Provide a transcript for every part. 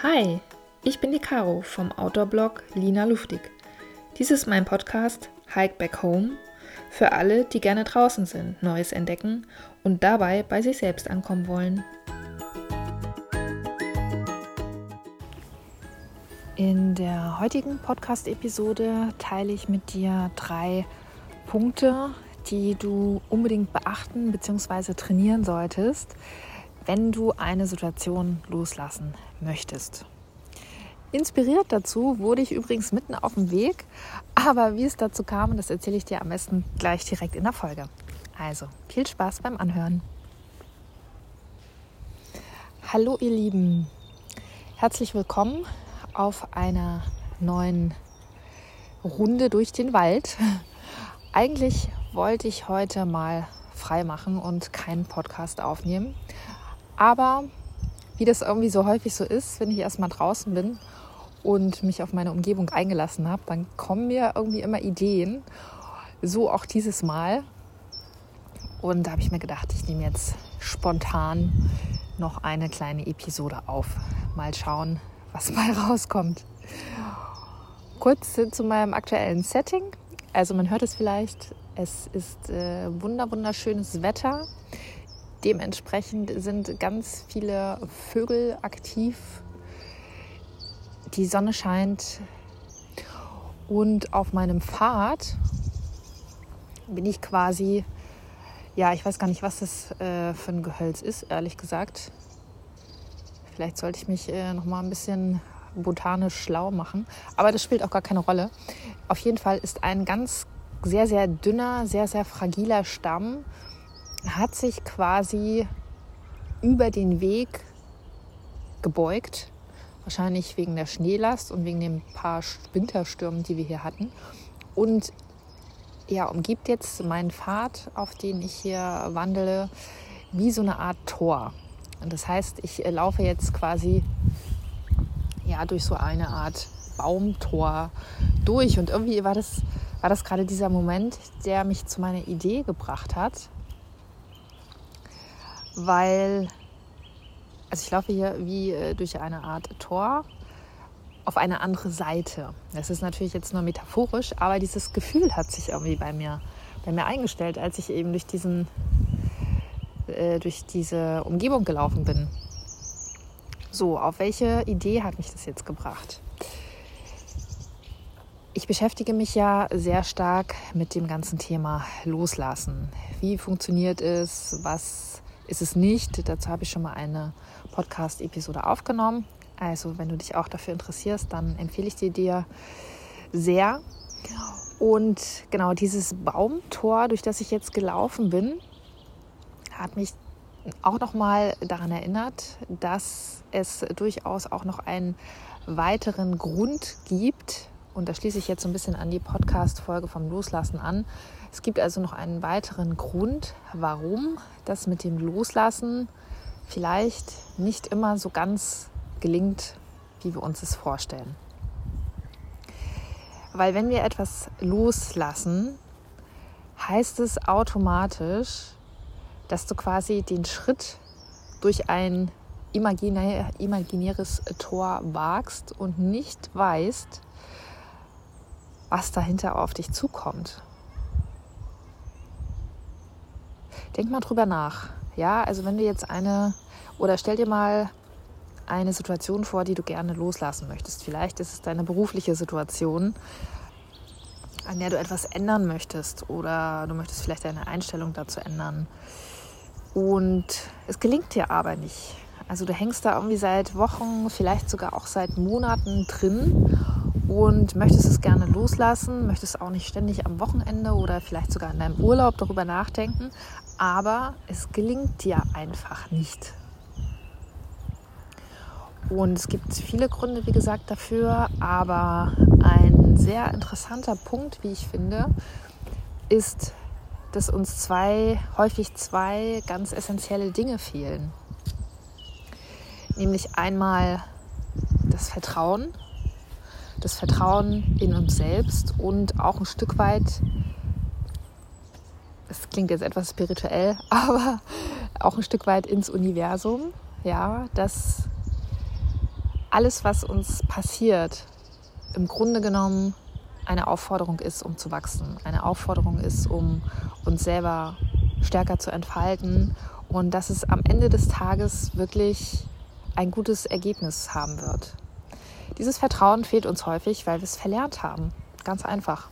Hi, ich bin die Caro vom Outdoor-Blog Lina Luftig. Dies ist mein Podcast Hike Back Home für alle, die gerne draußen sind, Neues entdecken und dabei bei sich selbst ankommen wollen. In der heutigen Podcast-Episode teile ich mit dir drei Punkte, die du unbedingt beachten bzw. trainieren solltest, wenn du eine Situation loslassen möchtest. Inspiriert dazu wurde ich übrigens mitten auf dem Weg, aber wie es dazu kam, das erzähle ich dir am besten gleich direkt in der Folge. Also, viel Spaß beim Anhören. Hallo ihr Lieben, herzlich willkommen auf einer neuen Runde durch den Wald. Eigentlich wollte ich heute mal frei machen und keinen Podcast aufnehmen. Aber wie das irgendwie so häufig so ist, wenn ich erstmal draußen bin und mich auf meine Umgebung eingelassen habe, dann kommen mir irgendwie immer Ideen. So auch dieses Mal. Und da habe ich mir gedacht, ich nehme jetzt spontan noch eine kleine Episode auf. Mal schauen, was mal rauskommt. Kurz zu meinem aktuellen Setting. Also man hört es vielleicht, es ist äh, wunder wunderschönes Wetter. Dementsprechend sind ganz viele Vögel aktiv. Die Sonne scheint und auf meinem Pfad bin ich quasi, ja, ich weiß gar nicht, was das äh, für ein Gehölz ist, ehrlich gesagt. Vielleicht sollte ich mich äh, noch mal ein bisschen botanisch schlau machen, aber das spielt auch gar keine Rolle. Auf jeden Fall ist ein ganz sehr, sehr dünner, sehr, sehr fragiler Stamm hat sich quasi über den Weg gebeugt. Wahrscheinlich wegen der Schneelast und wegen den paar Winterstürmen, die wir hier hatten. Und ja, umgibt jetzt meinen Pfad, auf den ich hier wandele, wie so eine Art Tor. Und das heißt, ich äh, laufe jetzt quasi ja, durch so eine Art Baumtor durch. Und irgendwie war das, war das gerade dieser Moment, der mich zu meiner Idee gebracht hat, weil, also ich laufe hier wie äh, durch eine Art Tor auf eine andere Seite. Das ist natürlich jetzt nur metaphorisch, aber dieses Gefühl hat sich irgendwie bei mir, bei mir eingestellt, als ich eben durch diesen, äh, durch diese Umgebung gelaufen bin. So, auf welche Idee hat mich das jetzt gebracht? Ich beschäftige mich ja sehr stark mit dem ganzen Thema Loslassen. Wie funktioniert es? Was ist es nicht. Dazu habe ich schon mal eine Podcast-Episode aufgenommen. Also wenn du dich auch dafür interessierst, dann empfehle ich dir dir sehr. Und genau dieses Baumtor, durch das ich jetzt gelaufen bin, hat mich auch noch mal daran erinnert, dass es durchaus auch noch einen weiteren Grund gibt. Und da schließe ich jetzt so ein bisschen an die Podcast-Folge vom Loslassen an, es gibt also noch einen weiteren Grund, warum das mit dem Loslassen vielleicht nicht immer so ganz gelingt, wie wir uns es vorstellen. Weil wenn wir etwas loslassen, heißt es automatisch, dass du quasi den Schritt durch ein imaginär, imaginäres Tor wagst und nicht weißt, was dahinter auf dich zukommt. Denk mal drüber nach. Ja, also wenn du jetzt eine oder stell dir mal eine Situation vor, die du gerne loslassen möchtest. Vielleicht ist es deine berufliche Situation, an der du etwas ändern möchtest oder du möchtest vielleicht deine Einstellung dazu ändern. Und es gelingt dir aber nicht. Also du hängst da irgendwie seit Wochen, vielleicht sogar auch seit Monaten drin und möchtest es gerne loslassen, möchtest auch nicht ständig am Wochenende oder vielleicht sogar in deinem Urlaub darüber nachdenken, aber es gelingt dir einfach nicht. Und es gibt viele Gründe, wie gesagt, dafür, aber ein sehr interessanter Punkt, wie ich finde, ist, dass uns zwei, häufig zwei ganz essentielle Dinge fehlen. Nämlich einmal das Vertrauen, das Vertrauen in uns selbst und auch ein Stück weit es klingt jetzt etwas spirituell, aber auch ein Stück weit ins Universum, ja, dass alles, was uns passiert, im Grunde genommen eine Aufforderung ist, um zu wachsen, eine Aufforderung ist, um uns selber stärker zu entfalten und dass es am Ende des Tages wirklich ein gutes Ergebnis haben wird. Dieses Vertrauen fehlt uns häufig, weil wir es verlernt haben. Ganz einfach.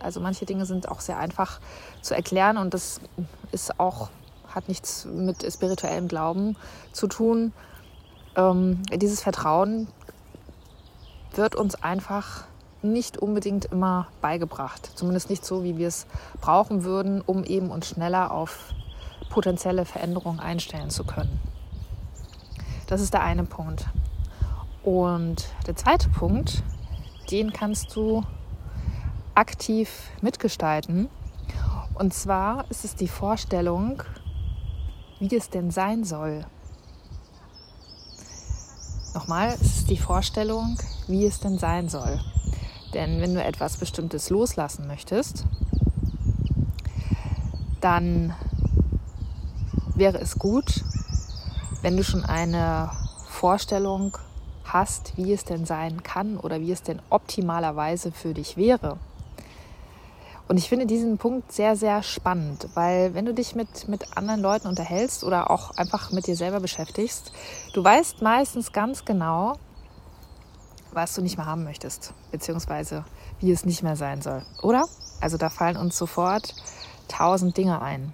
Also manche Dinge sind auch sehr einfach zu erklären und das ist auch, hat nichts mit spirituellem Glauben zu tun. Ähm, dieses Vertrauen wird uns einfach nicht unbedingt immer beigebracht. Zumindest nicht so, wie wir es brauchen würden, um eben uns schneller auf potenzielle Veränderungen einstellen zu können. Das ist der eine Punkt. Und der zweite Punkt, den kannst du aktiv mitgestalten. Und zwar ist es die Vorstellung, wie es denn sein soll. Nochmal, es ist die Vorstellung, wie es denn sein soll. Denn wenn du etwas Bestimmtes loslassen möchtest, dann wäre es gut, wenn du schon eine Vorstellung hast, wie es denn sein kann oder wie es denn optimalerweise für dich wäre. Und ich finde diesen Punkt sehr, sehr spannend, weil wenn du dich mit, mit anderen Leuten unterhältst oder auch einfach mit dir selber beschäftigst, du weißt meistens ganz genau, was du nicht mehr haben möchtest, beziehungsweise wie es nicht mehr sein soll, oder? Also da fallen uns sofort tausend Dinge ein.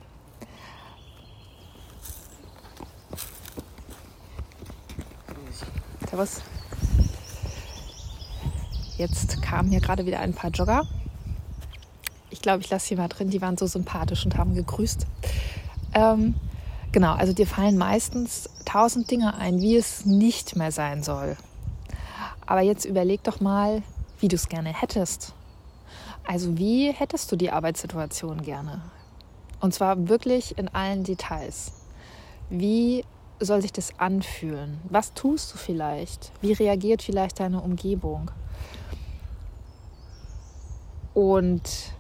Servus. Jetzt kamen hier gerade wieder ein paar Jogger. Glaube, ich lasse sie mal drin. Die waren so sympathisch und haben gegrüßt. Ähm, genau, also dir fallen meistens tausend Dinge ein, wie es nicht mehr sein soll. Aber jetzt überleg doch mal, wie du es gerne hättest. Also wie hättest du die Arbeitssituation gerne? Und zwar wirklich in allen Details. Wie soll sich das anfühlen? Was tust du vielleicht? Wie reagiert vielleicht deine Umgebung? Und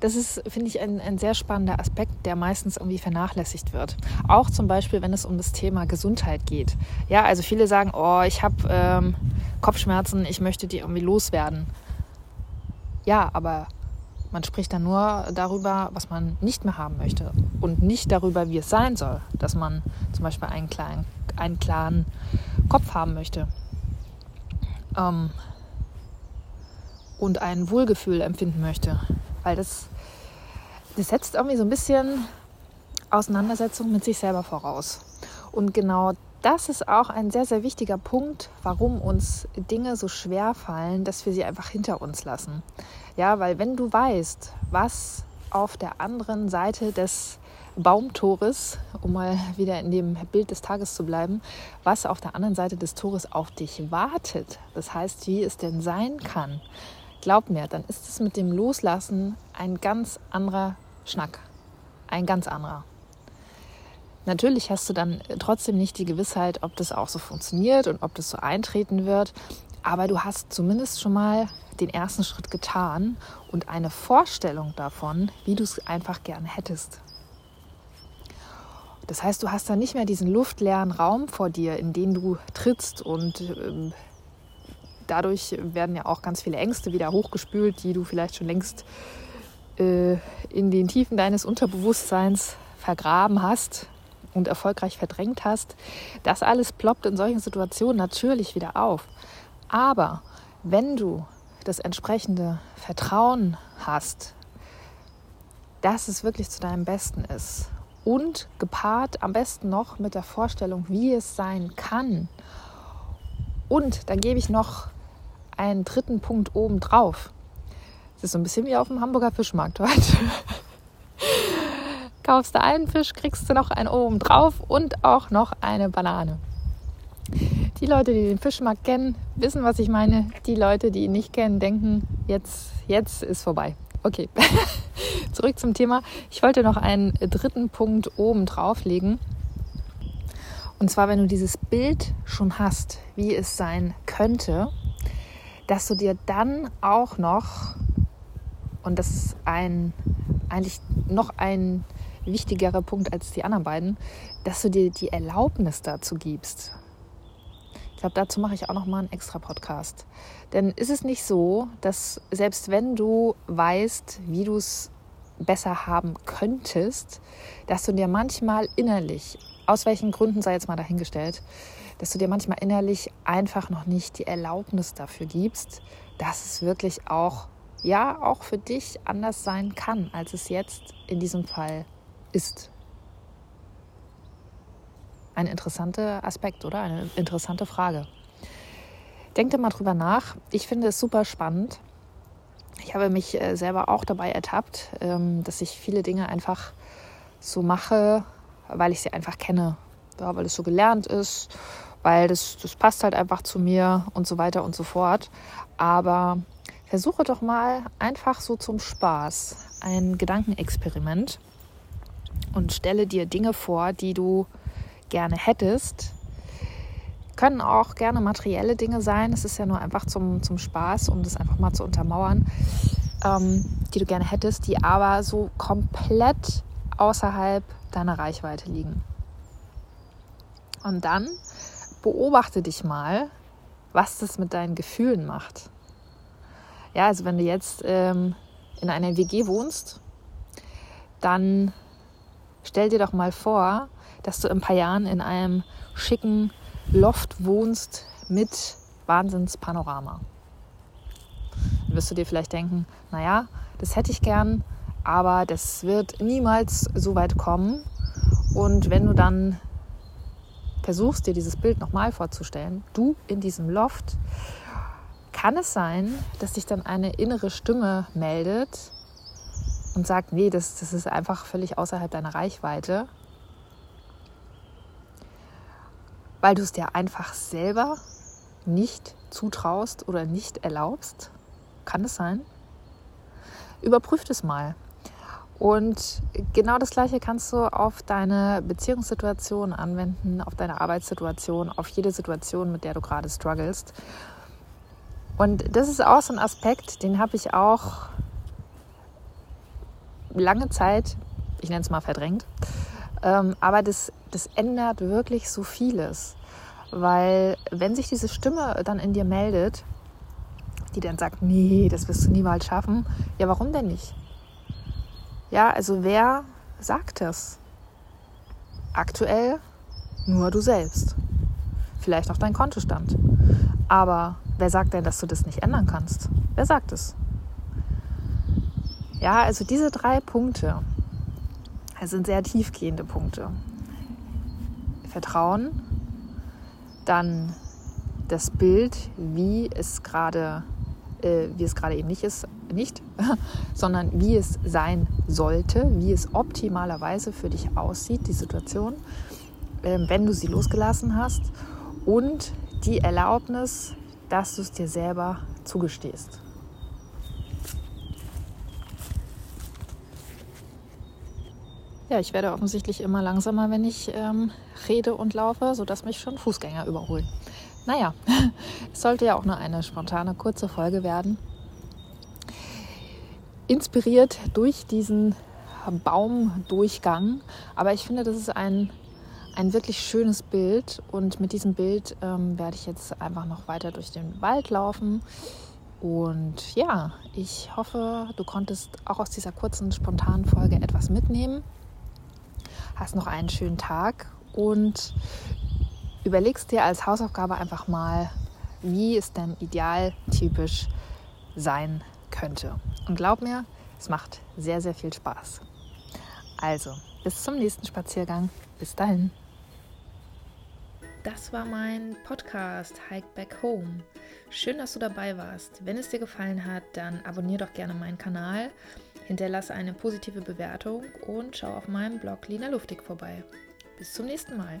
das ist, finde ich, ein, ein sehr spannender Aspekt, der meistens irgendwie vernachlässigt wird. Auch zum Beispiel, wenn es um das Thema Gesundheit geht. Ja, also viele sagen, oh, ich habe ähm, Kopfschmerzen, ich möchte die irgendwie loswerden. Ja, aber man spricht dann nur darüber, was man nicht mehr haben möchte und nicht darüber, wie es sein soll, dass man zum Beispiel einen klaren, einen klaren Kopf haben möchte ähm, und ein Wohlgefühl empfinden möchte, weil das das setzt irgendwie so ein bisschen Auseinandersetzung mit sich selber voraus. Und genau das ist auch ein sehr, sehr wichtiger Punkt, warum uns Dinge so schwer fallen, dass wir sie einfach hinter uns lassen. Ja, weil wenn du weißt, was auf der anderen Seite des Baumtores, um mal wieder in dem Bild des Tages zu bleiben, was auf der anderen Seite des Tores auf dich wartet, das heißt, wie es denn sein kann, glaub mir, dann ist es mit dem Loslassen ein ganz anderer Schnack. Ein ganz anderer. Natürlich hast du dann trotzdem nicht die Gewissheit, ob das auch so funktioniert und ob das so eintreten wird. Aber du hast zumindest schon mal den ersten Schritt getan und eine Vorstellung davon, wie du es einfach gern hättest. Das heißt, du hast dann nicht mehr diesen luftleeren Raum vor dir, in den du trittst und ähm, dadurch werden ja auch ganz viele Ängste wieder hochgespült, die du vielleicht schon längst äh, in den Tiefen deines Unterbewusstseins vergraben hast und erfolgreich verdrängt hast. Das alles ploppt in solchen Situationen natürlich wieder auf. Aber wenn du das entsprechende Vertrauen hast, dass es wirklich zu deinem Besten ist und gepaart am besten noch mit der Vorstellung, wie es sein kann. Und dann gebe ich noch einen dritten Punkt oben drauf. Es ist so ein bisschen wie auf dem Hamburger Fischmarkt heute. Kaufst du einen Fisch, kriegst du noch einen oben drauf und auch noch eine Banane. Die Leute, die den Fischmarkt kennen, wissen, was ich meine. Die Leute, die ihn nicht kennen, denken, jetzt, jetzt ist vorbei. Okay, zurück zum Thema. Ich wollte noch einen dritten Punkt oben drauflegen. Und zwar, wenn du dieses Bild schon hast, wie es sein könnte, dass du dir dann auch noch, und das ist ein, eigentlich noch ein wichtigerer Punkt als die anderen beiden, dass du dir die Erlaubnis dazu gibst. glaube, dazu mache ich auch noch mal einen extra Podcast. Denn ist es nicht so, dass selbst wenn du weißt, wie du es besser haben könntest, dass du dir manchmal innerlich, aus welchen Gründen sei jetzt mal dahingestellt, dass du dir manchmal innerlich einfach noch nicht die Erlaubnis dafür gibst, dass es wirklich auch, ja, auch für dich anders sein kann, als es jetzt in diesem Fall ist. Ein interessanter Aspekt, oder? Eine interessante Frage. Denk dir mal drüber nach. Ich finde es super spannend. Ich habe mich äh, selber auch dabei ertappt, ähm, dass ich viele Dinge einfach so mache, weil ich sie einfach kenne. Ja, weil es so gelernt ist, weil das, das passt halt einfach zu mir und so weiter und so fort. Aber versuche doch mal einfach so zum Spaß ein Gedankenexperiment und stelle dir Dinge vor, die du gerne hättest. Können auch gerne materielle Dinge sein. Es ist ja nur einfach zum, zum Spaß, um das einfach mal zu untermauern, ähm, die du gerne hättest, die aber so komplett außerhalb deiner Reichweite liegen. Und dann beobachte dich mal, was das mit deinen Gefühlen macht. Ja, also wenn du jetzt ähm, in einer WG wohnst, dann stell dir doch mal vor, dass du in ein paar Jahren in einem schicken Loft wohnst mit Wahnsinnspanorama. Dann wirst du dir vielleicht denken, naja, das hätte ich gern, aber das wird niemals so weit kommen. Und wenn du dann versuchst, dir dieses Bild nochmal vorzustellen, du in diesem Loft, kann es sein, dass sich dann eine innere Stimme meldet und sagt, nee, das, das ist einfach völlig außerhalb deiner Reichweite. weil du es dir einfach selber nicht zutraust oder nicht erlaubst? Kann es sein? Überprüf es mal. Und genau das Gleiche kannst du auf deine Beziehungssituation anwenden, auf deine Arbeitssituation, auf jede Situation, mit der du gerade strugglest. Und das ist auch so ein Aspekt, den habe ich auch lange Zeit, ich nenne es mal verdrängt, ähm, aber das, das ändert wirklich so vieles. Weil wenn sich diese Stimme dann in dir meldet, die dann sagt, nee, das wirst du niemals schaffen, ja, warum denn nicht? Ja, also wer sagt das? Aktuell nur du selbst. Vielleicht auch dein Kontostand. Aber wer sagt denn, dass du das nicht ändern kannst? Wer sagt es? Ja, also diese drei Punkte, sind sehr tiefgehende Punkte. Vertrauen, dann das Bild, wie es gerade, äh, wie es gerade eben nicht ist, nicht, sondern wie es sein sollte, wie es optimalerweise für dich aussieht, die Situation, äh, wenn du sie losgelassen hast und die Erlaubnis, dass du es dir selber zugestehst. Ja, ich werde offensichtlich immer langsamer, wenn ich ähm, rede und laufe, sodass mich schon Fußgänger überholen. Naja, es sollte ja auch nur eine spontane, kurze Folge werden. Inspiriert durch diesen Baumdurchgang. Aber ich finde, das ist ein, ein wirklich schönes Bild. Und mit diesem Bild ähm, werde ich jetzt einfach noch weiter durch den Wald laufen. Und ja, ich hoffe, du konntest auch aus dieser kurzen, spontanen Folge etwas mitnehmen hast noch einen schönen Tag und überlegst dir als Hausaufgabe einfach mal, wie es denn idealtypisch sein könnte. Und glaub mir, es macht sehr, sehr viel Spaß. Also, bis zum nächsten Spaziergang. Bis dahin. Das war mein Podcast Hike Back Home. Schön, dass du dabei warst. Wenn es dir gefallen hat, dann abonniere doch gerne meinen Kanal Hinterlasse eine positive Bewertung und schau auf meinem Blog Lina Luftig vorbei. Bis zum nächsten Mal.